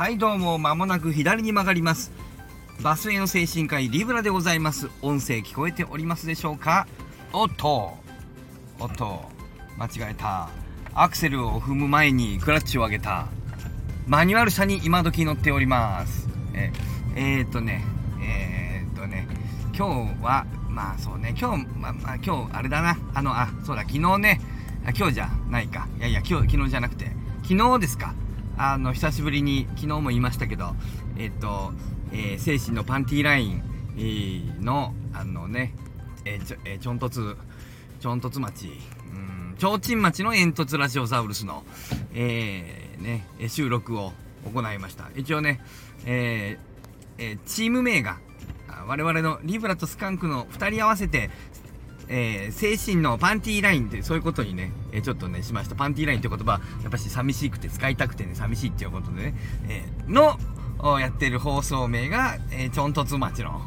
はいどうも間もなく左に曲がります。バスへの精神科医リブラでございます。音声聞こえておりますでしょうか？おっとおっと間違えた。アクセルを踏む前にクラッチを上げた。マニュアル車に今時乗っております。ええー、っとねえー、っとね今日はまあそうね今日まあ、まあ、今日あれだな。あのあそうだ昨日ね。今日じゃないか。いやいや今日昨日じゃなくて。昨日ですか。あの久しぶりに昨日も言いましたけどえっと、えー、精神のパンティーライン、えー、のあのねえー、ちょ、えー、ちょんとつちょんとつ町うんちょうちん町の煙突ラジオサウルスのえー、ね収録を行いました。一応ねえー、えー、チーム名が我々のリブラとスカンクの2人合わせてえー、精神のパンティーラインってそういうことにね、えー、ちょっとね、しました。パンティーラインって言葉、やっぱし寂しくて使いたくてね、寂しいっていうことでね、えー、の、やってる放送名が、えー、ちょんとつ町の、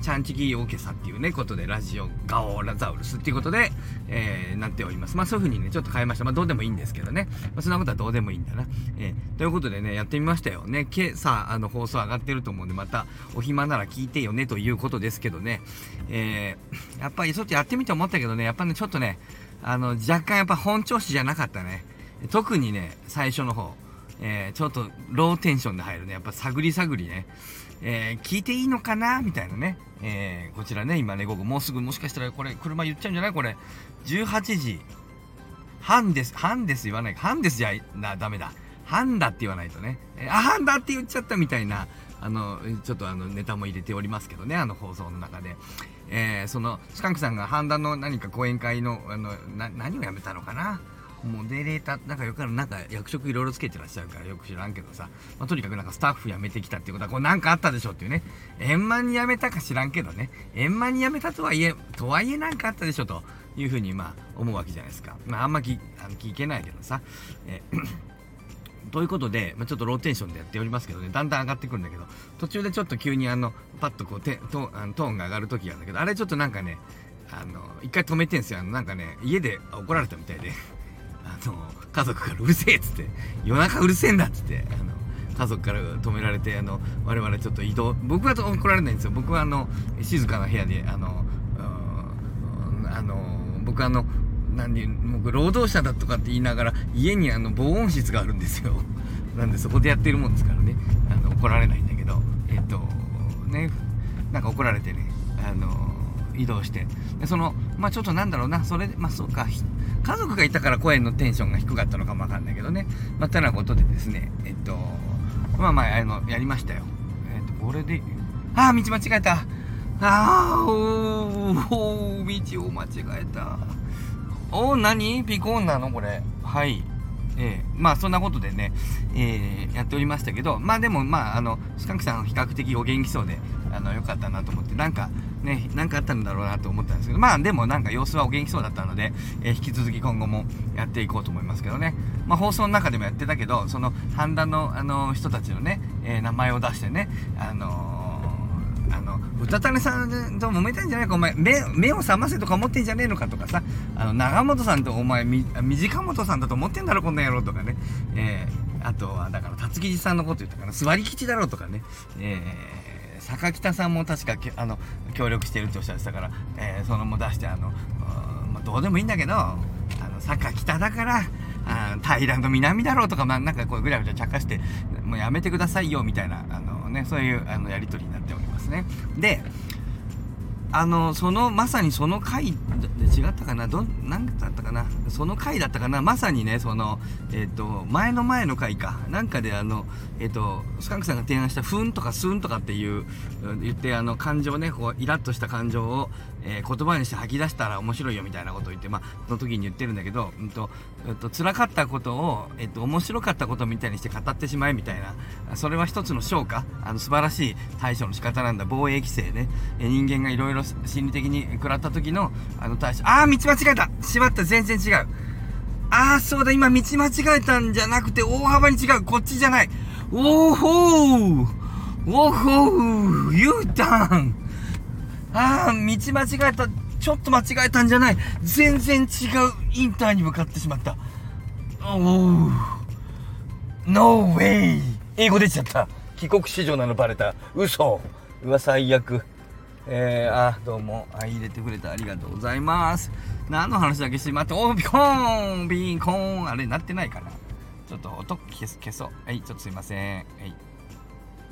チャンチキオーケサっていうね、ことで、ラジオガオラザウルスっていうことで、えー、なっております。まあそういう風にね、ちょっと変えました。まあどうでもいいんですけどね。まあそんなことはどうでもいいんだな。えー、ということでね、やってみましたよね。今朝、あの、放送上がってると思うんで、またお暇なら聞いてよねということですけどね。えー、やっぱりちょっとやってみて思ったけどね、やっぱね、ちょっとね、あの、若干やっぱ本調子じゃなかったね。特にね、最初の方。えー、ちょっとローテンションで入るね。やっぱ探り探りね。えー、聞いていいのかな？みたいなね。えー、こちらね、今ね、午後、もうすぐもしかしたらこれ、車言っちゃうんじゃない？これ。18時半です。半です言わない。半ですじゃな、ダメだ。半だって言わないとね。えー、あ、半だって言っちゃったみたいな、あの、ちょっとあの、ネタも入れておりますけどね、あの放送の中で。えー、その、スカンクさんが半田の何か講演会の、あの、何をやめたのかな？モデレーター、なんかよくある、なんか役職いろいろつけてらっしゃるからよく知らんけどさ、まあ、とにかくなんかスタッフ辞めてきたっていうことは、これなんかあったでしょうっていうね。円満に辞めたか知らんけどね。円満に辞めたとはいえ、とはいえなかあったでしょというふうにまあ思うわけじゃないですか。まああんまきあの聞けないけどさ。え ということで、まあ、ちょっとローテンションでやっておりますけどね、だんだん上がってくるんだけど、途中でちょっと急にあの、パッとこうてトあのトーンが上がる時があるんだけど、あれちょっとなんかね、あの、一回止めてんすよ。あの、なんかね、家で怒られたみたいで。の家族からうるせえっつって夜中うるせえんだっつってあの家族から止められてあの我々ちょっと移動僕は怒られないんですよ。僕はあの静かな部屋であのあの僕あの何で僕労働者だとかって言いながら家にあの防音室があるんですよ。なんでそこでやってるもんですからね。あの怒られないんだけどえっとねなんか怒られてねあの移動して。でそのまあちょっとなんだろうな。それでまあそうか家族がいたから声のテンションが低かったのかもわかんないけどね。まあ、てなことでですね、えっと、まあまあ、あの、やりましたよ。えっと、これで、ああ、道間違えた。ああ、おー、道を間違えた。おー、何？ピコーンなの？これ。はい。えー、まあそんなことでね、えー、やっておりましたけど、まあでもまあ、あの、スカンクさん比較的お元気そうで、あの、よかったなと思って、なんか、ね、なかあったんだろうなと思ったんですけど、まあでもなんか様子はお元気そうだったので、えー、引き続き今後もやっていこうと思いますけどね。まあ放送の中でもやってたけど、その判断のあの人たちのね、えー、名前を出してね、あのー、あの、歌種さんと揉めたんじゃないか、お前、目、目を覚ませとか思ってんじゃねえのかとかさ、あの、長本さんとお前、み、短本さんだと思ってんだろ、こんな野郎とかね。えー、あとは、だから、辰吉さんのこと言ったから、座り吉だろうとかね。えー坂北さんも確かあの協力してるっておっしゃってたから、えー、そのも出してあの、まあ、どうでもいいんだけどあの坂北だからあ平の南だろうとか、まあ、なんかこうぐらぐらちゃかしてもうやめてくださいよみたいなあの、ね、そういうあのやり取りになっておりますね。であの、その、まさにその回で違ったかな？ど、なんだったかな？その回だったかな？まさにね、その、えっ、ー、と、前の前の回か。なんかであの、えっ、ー、と、スカンクさんが提案した、ふんとかすんとかっていう、言って、あの、感情ね、こう、イラッとした感情を、えー、言葉にして吐き出したら面白いよみたいなことを言って、まあ、その時に言ってるんだけど、うんと、えっと、辛かったことを、えっと、面白かったことみたいにして語ってしまえみたいな、それは一つの昇華、あの、素晴らしい対処の仕方なんだ。防衛規制ね。え人間がいろいろ心理的に食らった時の、あの、対処。あー、道間違えたしまった、全然違う。あー、そうだ、今道間違えたんじゃなくて、大幅に違う。こっちじゃない。おーほーおーほー !U ターンああ、道間違えた。ちょっと間違えたんじゃない。全然違うインターに向かってしまった。おお。No way! 英語出ちゃった。帰国子女なのバレた。嘘。うわ、最悪。えー、あ、どうも。あ、入れてくれてありがとうございます。何の話だけ？して、待って、おビコーンビンコーンあれ、なってないかな？ちょっと音消す、消そう。はい、ちょっとすいません。はい。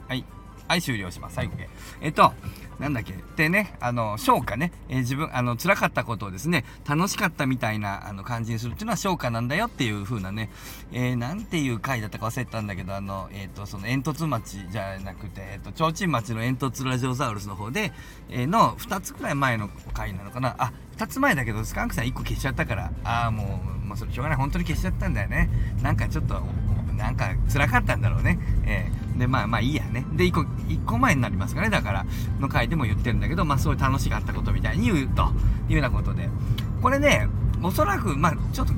はい。はい、終了します。最後で。えっと、なんだっけ？でね、あの、消化ね。えー、自分、あの、辛かったことをですね、楽しかったみたいな、あの、感じにするっていうのは消化なんだよっていう風なね、えー、なんていう回だったか忘れたんだけど、あの、えっ、ー、と、その煙突町じゃなくて、えっ、と、提灯町の煙突ラジオザウルスの方で、えの、2つくらい前の回なのかな。あ、2つ前だけど、スカンクさん1個消しちゃったから、ああ、もう、もうそれしょうがない。本当に消しちゃったんだよね。なんかちょっと、なんか辛かったんだろうね。えー、で、まあまあいいやね。で、1個、1個前になりますかね。だから、の回でも言ってるんだけど、まあそういう楽しかったことみたいに言うというようなことで。これね、おそらく、まあちょっと、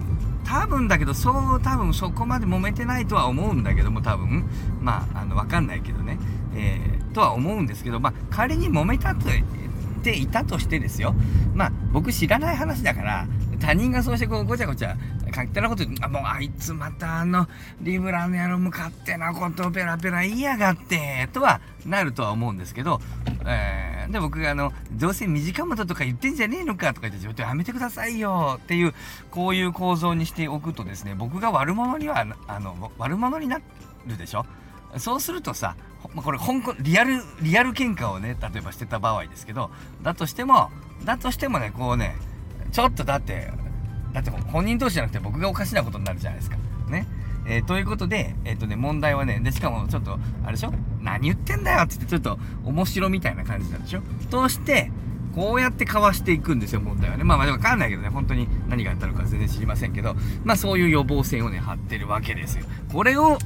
多分だけど、そう、多分そこまで揉めてないとは思うんだけども、多分。まあ、あの、わかんないけどね。えー、とは思うんですけど、まあ仮に揉めたと、ていたとしてですよ。まあ、僕知らない話だから、他人がそうしてこうごちゃごちゃ書きたなことあもうあいつまたあのリブラの野郎向かってなことをペラペラ言いやがってとはなるとは思うんですけど、えー、で僕があのどうせ短本とか言ってんじゃねえのかとか言ってちょっとやめてくださいよっていうこういう構造にしておくとですね僕が悪者にはあの悪者になるでしょ？そうするとさこれ香港リアルリアル喧嘩をね例えばしてた場合ですけどだとしてもだとしてもねこうねちょっとだって、だって本人同士じゃなくて僕がおかしなことになるじゃないですか。ね。えー、ということで、えっ、ー、とね、問題はね、で、しかもちょっと、あれでしょ？何言ってんだよって言って、ちょっと面白みたいな感じなんでしょ？として、こうやってかわしていくんですよ、問題はね。まあまあ、わかんないけどね、本当に何があったのか全然知りませんけど、まあそういう予防線をね、張ってるわけですよ。これを、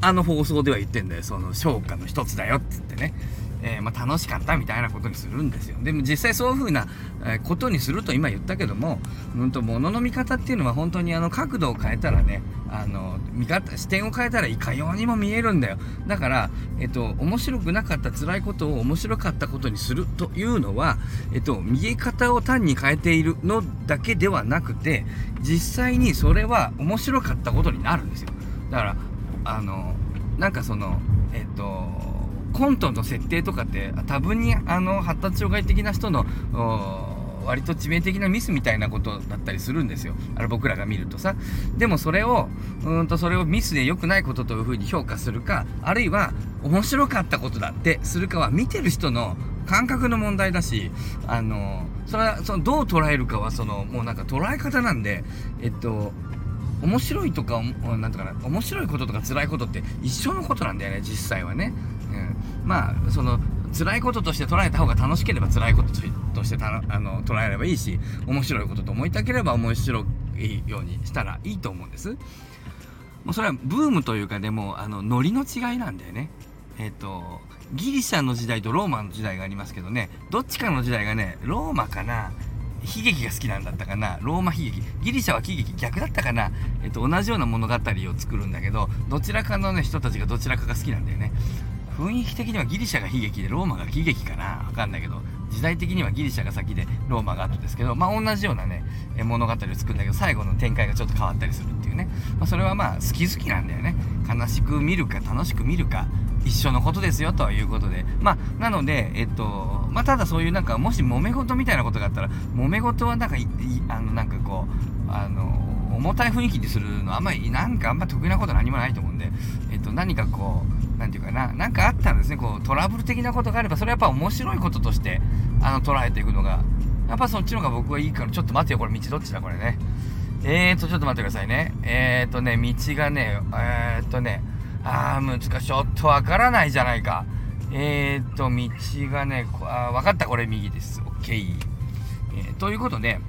あの放送では言ってんだよ、その消化の一つだよって言ってね。えー、まあ、楽しかったみたいなことにするんですよ。でも実際そういう風な、ことにすると今言ったけども、うんと、物の見方っていうのは本当にあの角度を変えたらね、あの、見方、視点を変えたらいかようにも見えるんだよ。だから、えっと、面白くなかった辛いことを面白かったことにするというのは、えっと、見え方を単に変えているのだけではなくて、実際にそれは面白かったことになるんですよ。だから、あの、なんかその、えっと、コントの設定とかって多分にあの発達障害的な人の割と致命的なミスみたいなことだったりするんですよ。あれ僕らが見るとさ。でもそれを、うんとそれをミスで良くないことというふうに評価するか、あるいは面白かったことだってするかは見てる人の感覚の問題だし、あの、それはそのどう捉えるかはそのもうなんか捉え方なんで、えっと、面白いとか、なんとかな、面白いこととか辛いことって一緒のことなんだよね、実際はね。まあ、その、辛いこととして捉えた方が楽しければ辛いこととしてたあの捉えればいいし、面白いことと思いたければ面白いようにしたらいいと思うんです。もうそれはブームというかでも、あの、ノリの違いなんだよね。えっ、ー、と、ギリシャの時代とローマの時代がありますけどね、どっちかの時代がね、ローマかな、悲劇が好きなんだったかな。ローマ悲劇。ギリシャは喜劇逆だったかな、えっと、同じような物語を作るんだけどどちらかの、ね、人たちがどちらかが好きなんだよね。雰囲気的にはギリシャが悲劇でローマが喜劇かな。わかんないけど時代的にはギリシャが先でローマが後ですけどまあ同じようなね物語を作るんだけど最後の展開がちょっと変わったりするっていうね、まあ、それはまあ好き好きなんだよね。悲しく見るか楽しく見るか一緒のことですよということで。まあなのでえっとまあただそういうなんかもし揉め事みたいなことがあったら揉め事はなんかあのなんかこうあの重たい雰囲気にするのはあんまりなんかあんま得意なこと何もないと思うんでえっと何かこう何て言うかな何かあったらですねこうトラブル的なことがあればそれはやっぱ面白いこととしてあの捉えていくのがやっぱそっちの方が僕はいいからちょっと待ってよこれ道どっちだこれねえーとちょっと待ってくださいねえーとね道がねえーとねあー、難しい。ちょっとわからないじゃないか。えーと、道がね、あ分かった、これ右です。OK。えー、ということで、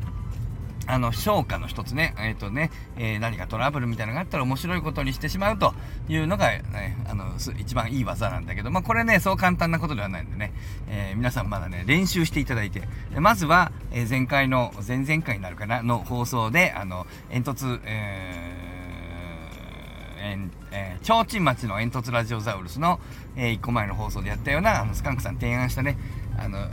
あの、消化の一つね、えっ、ー、とね、えー、何かトラブルみたいなのがあったら面白いことにしてしまうというのが、ね、あの、一番いい技なんだけど、まあ、これね、そう簡単なことではないんでね、えー、皆さんまだね、練習していただいて、まずは、え前回の、前々回になるかな、の放送で、あの、煙突、えーえーえー、提灯町の煙突ラジオザウルスの、えー、1個前の放送でやったような、あのスカンクさん提案したね、あの、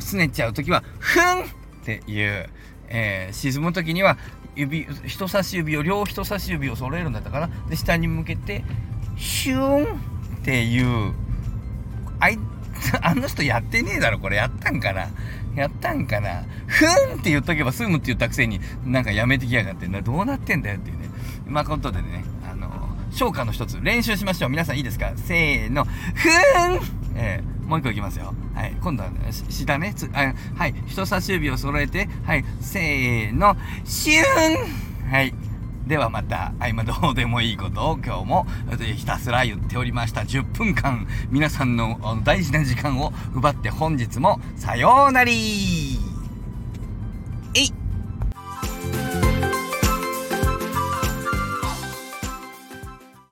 すねちゃうときは、ふんっていう、えー、沈むときには、指人差し指を両人差し指を揃えるんだったかな。で下に向けてシューンっていうあい あの人やってねえだろこれ。やったんかな。やったんかな。ふんって言っとけば済むって言ったくせになんかやめてきやがってなどうなってんだよっていうね。まあことでねあの消化の一つ練習しましょう。皆さんいいですか？せーの。ふーん！えー、もう一個いきますよ。はい。今度は、ね、下ね。つあはい。人差し指を揃えてはい。せーの。シューン。はい。ではまた、あ今どうでもいいことを今日もひたすら言っておりました。10分間皆さんの大事な時間を奪って本日もさようなり。